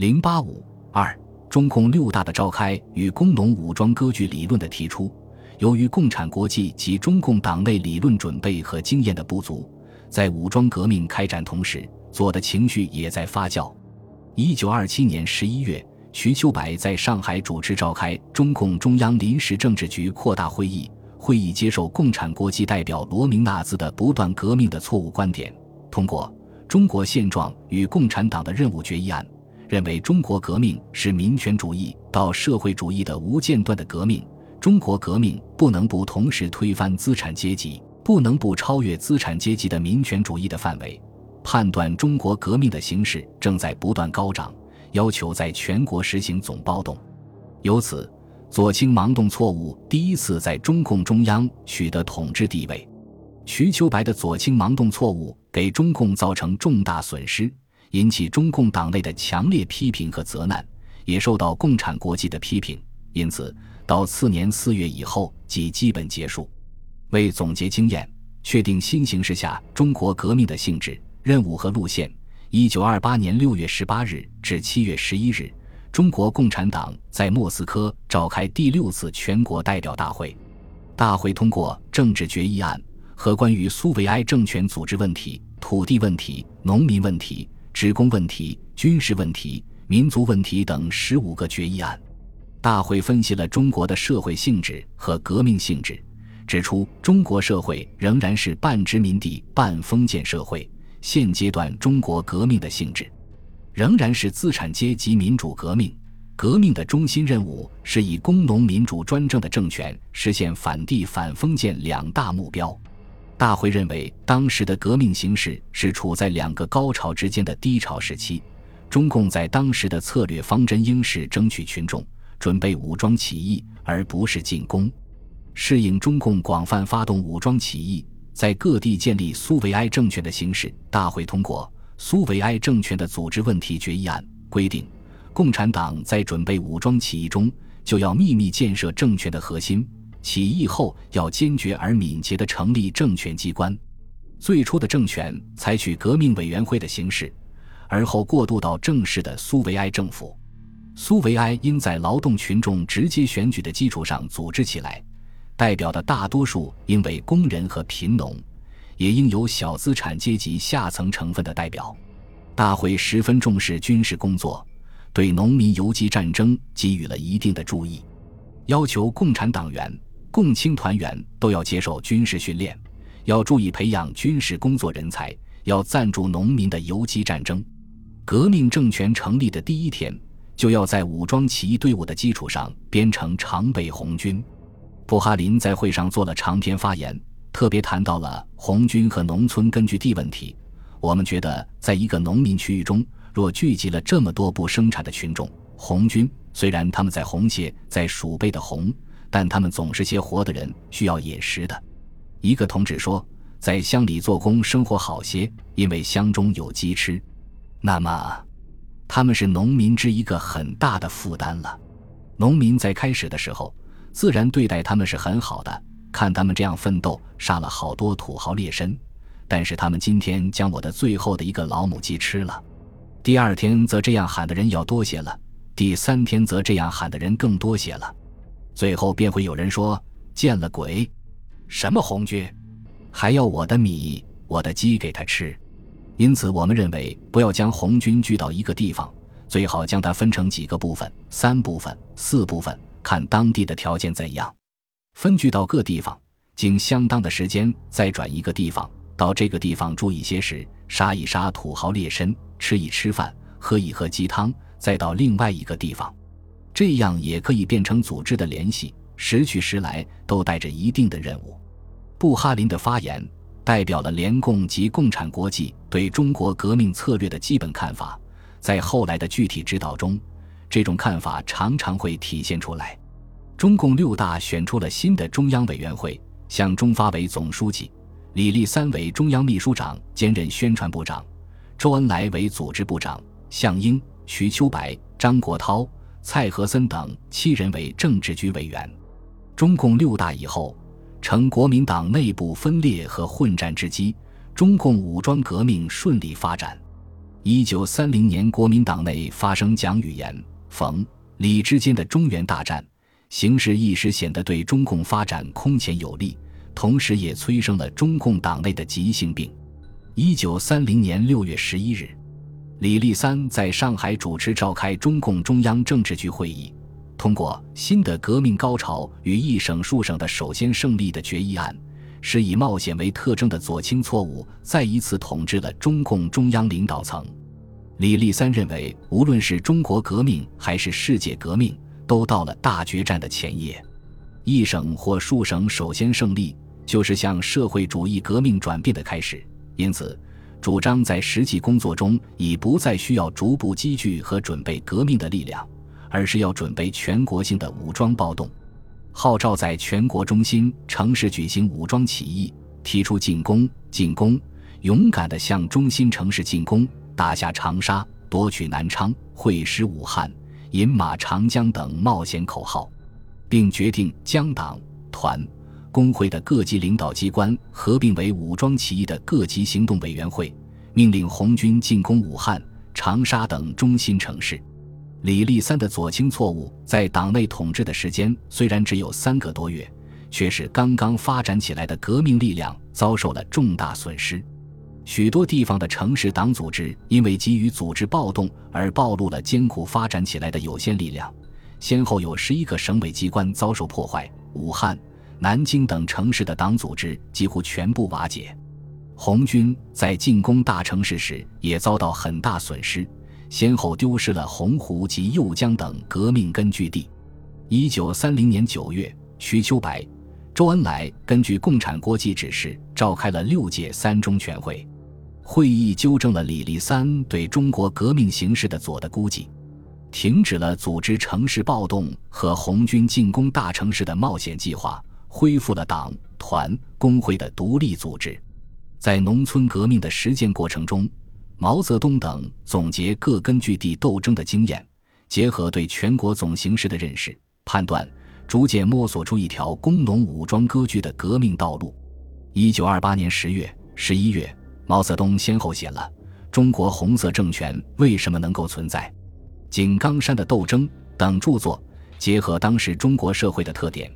零八五二，中共六大的召开与工农武装割据理论的提出，由于共产国际及中共党内理论准备和经验的不足，在武装革命开展同时，左的情绪也在发酵。一九二七年十一月，瞿秋白在上海主持召开中共中央临时政治局扩大会议，会议接受共产国际代表罗明纳兹的不断革命的错误观点，通过《中国现状与共产党的任务决议案》，认为中国革命是民权主义到社会主义的无间断的革命，中国革命不能不同时推翻资产阶级，不能不超越资产阶级的民权主义的范围。判断中国革命的形势正在不断高涨，要求在全国实行总暴动。由此，左倾盲动错误第一次在中共中央取得统治地位。瞿秋白的左倾盲动错误给中共造成重大损失，引起中共党内的强烈批评和责难，也受到共产国际的批评。因此，到次年四月以后即基本结束。为总结经验，确定新形势下中国革命的性质。任务和路线。一九二八年六月十八日至七月十一日，中国共产党在莫斯科召开第六次全国代表大会。大会通过政治决议案和关于苏维埃政权组织问题、土地问题、农民问题、职工问题、军事问题、民族问题等十五个决议案。大会分析了中国的社会性质和革命性质，指出中国社会仍然是半殖民地半封建社会。现阶段中国革命的性质，仍然是资产阶级民主革命。革命的中心任务是以工农民主专政的政权实现反帝反封建两大目标。大会认为，当时的革命形势是处在两个高潮之间的低潮时期。中共在当时的策略方针应是争取群众，准备武装起义，而不是进攻。适应中共广泛发动武装起义。在各地建立苏维埃政权的形式，大会通过《苏维埃政权的组织问题决议案》，规定共产党在准备武装起义中就要秘密建设政权的核心，起义后要坚决而敏捷地成立政权机关。最初的政权采取革命委员会的形式，而后过渡到正式的苏维埃政府。苏维埃应在劳动群众直接选举的基础上组织起来。代表的大多数应为工人和贫农，也应有小资产阶级下层成分的代表。大会十分重视军事工作，对农民游击战争给予了一定的注意，要求共产党员、共青团员都要接受军事训练，要注意培养军事工作人才，要赞助农民的游击战争。革命政权成立的第一天，就要在武装起义队伍的基础上编成常备红军。布哈林在会上做了长篇发言，特别谈到了红军和农村根据地问题。我们觉得，在一个农民区域中，若聚集了这么多不生产的群众，红军虽然他们在红些，在鼠辈的红，但他们总是些活的人，需要饮食的。一个同志说，在乡里做工生活好些，因为乡中有鸡吃。那么，他们是农民之一个很大的负担了。农民在开始的时候。自然对待他们是很好的，看他们这样奋斗，杀了好多土豪劣绅。但是他们今天将我的最后的一个老母鸡吃了，第二天则这样喊的人要多些了，第三天则这样喊的人更多些了，最后便会有人说见了鬼，什么红军，还要我的米、我的鸡给他吃。因此，我们认为不要将红军聚到一个地方，最好将它分成几个部分，三部分、四部分。看当地的条件怎样，分居到各地方，经相当的时间再转一个地方，到这个地方住一些时，杀一杀土豪劣绅，吃一吃饭，喝一喝鸡汤，再到另外一个地方，这样也可以变成组织的联系，时去时来都带着一定的任务。布哈林的发言代表了联共及共产国际对中国革命策略的基本看法，在后来的具体指导中。这种看法常常会体现出来。中共六大选出了新的中央委员会，向中发为总书记，李立三为中央秘书长兼任宣传部长，周恩来为组织部长，项英、瞿秋白、张国焘、蔡和森等七人为政治局委员。中共六大以后，成国民党内部分裂和混战之机，中共武装革命顺利发展。一九三零年，国民党内发生蒋语言、冯、李之间的中原大战，形势一时显得对中共发展空前有利，同时也催生了中共党内的急性病。一九三零年六月十一日，李立三在上海主持召开中共中央政治局会议。通过新的革命高潮与一省数省的首先胜利的决议案，使以冒险为特征的左倾错误再一次统治了中共中央领导层。李立三认为，无论是中国革命还是世界革命，都到了大决战的前夜。一省或数省首先胜利，就是向社会主义革命转变的开始。因此，主张在实际工作中已不再需要逐步积聚和准备革命的力量。而是要准备全国性的武装暴动，号召在全国中心城市举行武装起义，提出进攻、进攻，勇敢地向中心城市进攻，打下长沙，夺取南昌，会师武汉，饮马长江等冒险口号，并决定将党、团、工会的各级领导机关合并为武装起义的各级行动委员会，命令红军进攻武汉、长沙等中心城市。李立三的左倾错误，在党内统治的时间虽然只有三个多月，却使刚刚发展起来的革命力量遭受了重大损失。许多地方的城市党组织因为急于组织暴动而暴露了艰苦发展起来的有限力量，先后有十一个省委机关遭受破坏，武汉、南京等城市的党组织几乎全部瓦解。红军在进攻大城市时也遭到很大损失。先后丢失了洪湖及右江等革命根据地。一九三零年九月，瞿秋白、周恩来根据共产国际指示，召开了六届三中全会。会议纠正了李立三对中国革命形势的左的估计，停止了组织城市暴动和红军进攻大城市的冒险计划，恢复了党、团、工会的独立组织。在农村革命的实践过程中。毛泽东等总结各根据地斗争的经验，结合对全国总形势的认识判断，逐渐摸索出一条工农武装割据的革命道路。一九二八年十月、十一月，毛泽东先后写了《中国红色政权为什么能够存在》《井冈山的斗争》等著作，结合当时中国社会的特点，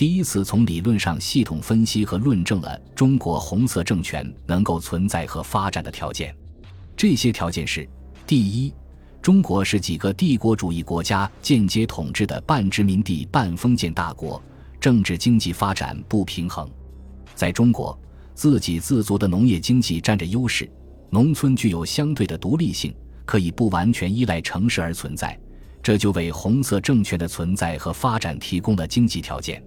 第一次从理论上系统分析和论证了中国红色政权能够存在和发展的条件。这些条件是：第一，中国是几个帝国主义国家间接统治的半殖民地半封建大国，政治经济发展不平衡。在中国，自给自足的农业经济占着优势，农村具有相对的独立性，可以不完全依赖城市而存在，这就为红色政权的存在和发展提供了经济条件。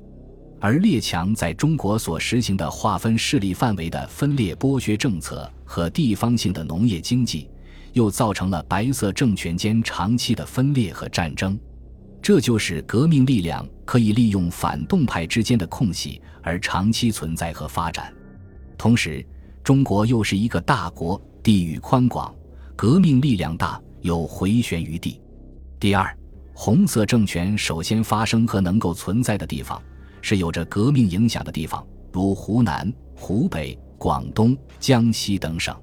而列强在中国所实行的划分势力范围的分裂剥削政策和地方性的农业经济，又造成了白色政权间长期的分裂和战争。这就是革命力量可以利用反动派之间的空隙而长期存在和发展。同时，中国又是一个大国，地域宽广，革命力量大，有回旋余地。第二，红色政权首先发生和能够存在的地方。是有着革命影响的地方，如湖南、湖北、广东、江西等省。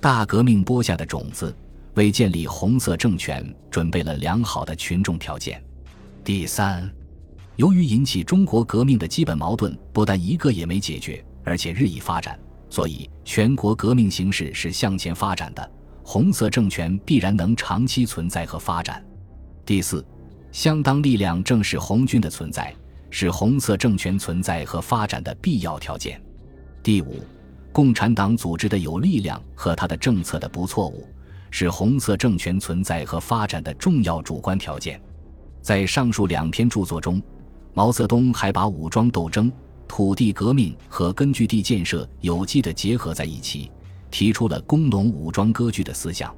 大革命播下的种子，为建立红色政权准备了良好的群众条件。第三，由于引起中国革命的基本矛盾不但一个也没解决，而且日益发展，所以全国革命形势是向前发展的，红色政权必然能长期存在和发展。第四，相当力量正是红军的存在。是红色政权存在和发展的必要条件。第五，共产党组织的有力量和他的政策的不错误，是红色政权存在和发展的重要主观条件。在上述两篇著作中，毛泽东还把武装斗争、土地革命和根据地建设有机地结合在一起，提出了工农武装割据的思想。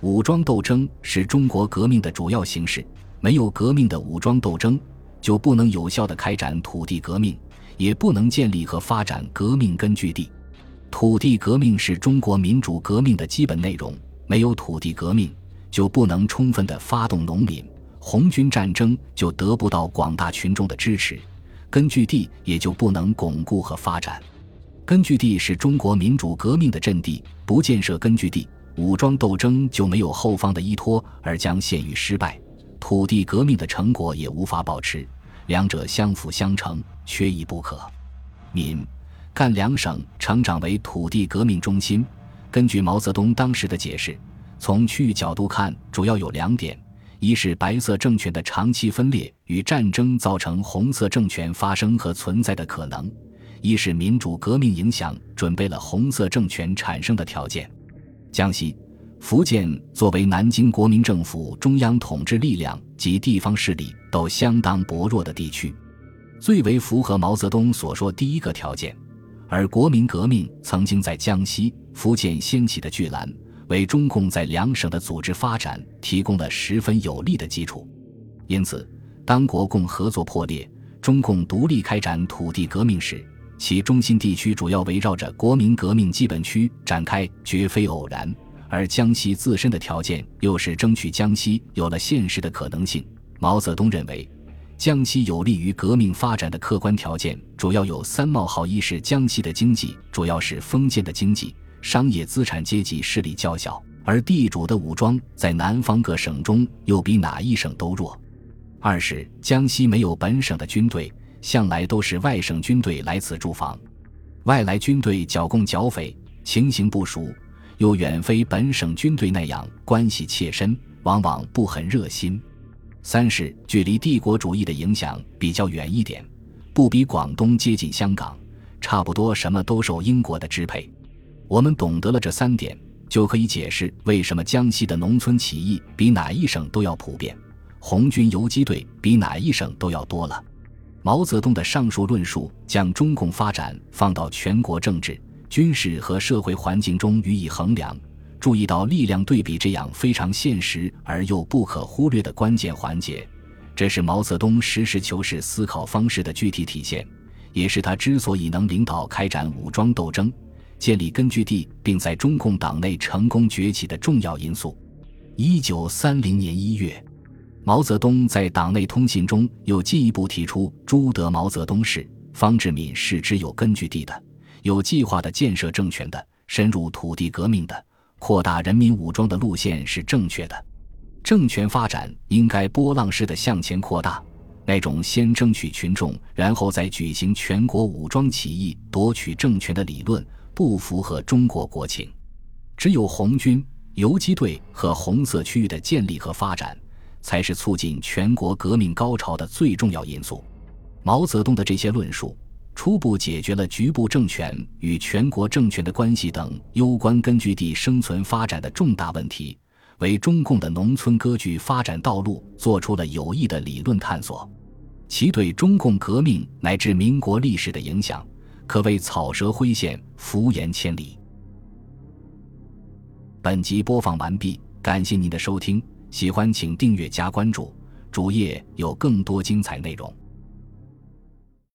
武装斗争是中国革命的主要形式，没有革命的武装斗争。就不能有效地开展土地革命，也不能建立和发展革命根据地。土地革命是中国民主革命的基本内容，没有土地革命，就不能充分地发动农民，红军战争就得不到广大群众的支持，根据地也就不能巩固和发展。根据地是中国民主革命的阵地，不建设根据地，武装斗争就没有后方的依托，而将陷于失败；土地革命的成果也无法保持，两者相辅相成，缺一不可。闽、赣两省成长为土地革命中心。根据毛泽东当时的解释，从区域角度看，主要有两点：一是白色政权的长期分裂与战争造成红色政权发生和存在的可能；一是民主革命影响准备了红色政权产生的条件。江西、福建作为南京国民政府中央统治力量及地方势力都相当薄弱的地区，最为符合毛泽东所说第一个条件。而国民革命曾经在江西、福建掀起的巨澜，为中共在两省的组织发展提供了十分有利的基础。因此，当国共合作破裂，中共独立开展土地革命时，其中心地区主要围绕着国民革命基本区展开，绝非偶然。而江西自身的条件又是争取江西有了现实的可能性。毛泽东认为。江西有利于革命发展的客观条件主要有三冒号：一是江西的经济主要是封建的经济，商业资产阶级势力较小，而地主的武装在南方各省中又比哪一省都弱；二是江西没有本省的军队，向来都是外省军队来此驻防，外来军队剿共剿匪情形不熟，又远非本省军队那样关系切身，往往不很热心。三是距离帝国主义的影响比较远一点，不比广东接近香港，差不多什么都受英国的支配。我们懂得了这三点，就可以解释为什么江西的农村起义比哪一省都要普遍，红军游击队比哪一省都要多了。毛泽东的上述论述将中共发展放到全国政治、军事和社会环境中予以衡量。注意到力量对比这样非常现实而又不可忽略的关键环节，这是毛泽东实事求是思考方式的具体体现，也是他之所以能领导开展武装斗争、建立根据地，并在中共党内成功崛起的重要因素。一九三零年一月，毛泽东在党内通信中又进一步提出：朱德、毛泽东是方志敏是只有根据地的、有计划的建设政权的、深入土地革命的。扩大人民武装的路线是正确的，政权发展应该波浪式的向前扩大。那种先争取群众，然后再举行全国武装起义夺取政权的理论，不符合中国国情。只有红军、游击队和红色区域的建立和发展，才是促进全国革命高潮的最重要因素。毛泽东的这些论述。初步解决了局部政权与全国政权的关系等攸关根据地生存发展的重大问题，为中共的农村割据发展道路做出了有益的理论探索，其对中共革命乃至民国历史的影响，可谓草蛇灰线，浮言千里。本集播放完毕，感谢您的收听，喜欢请订阅加关注，主页有更多精彩内容。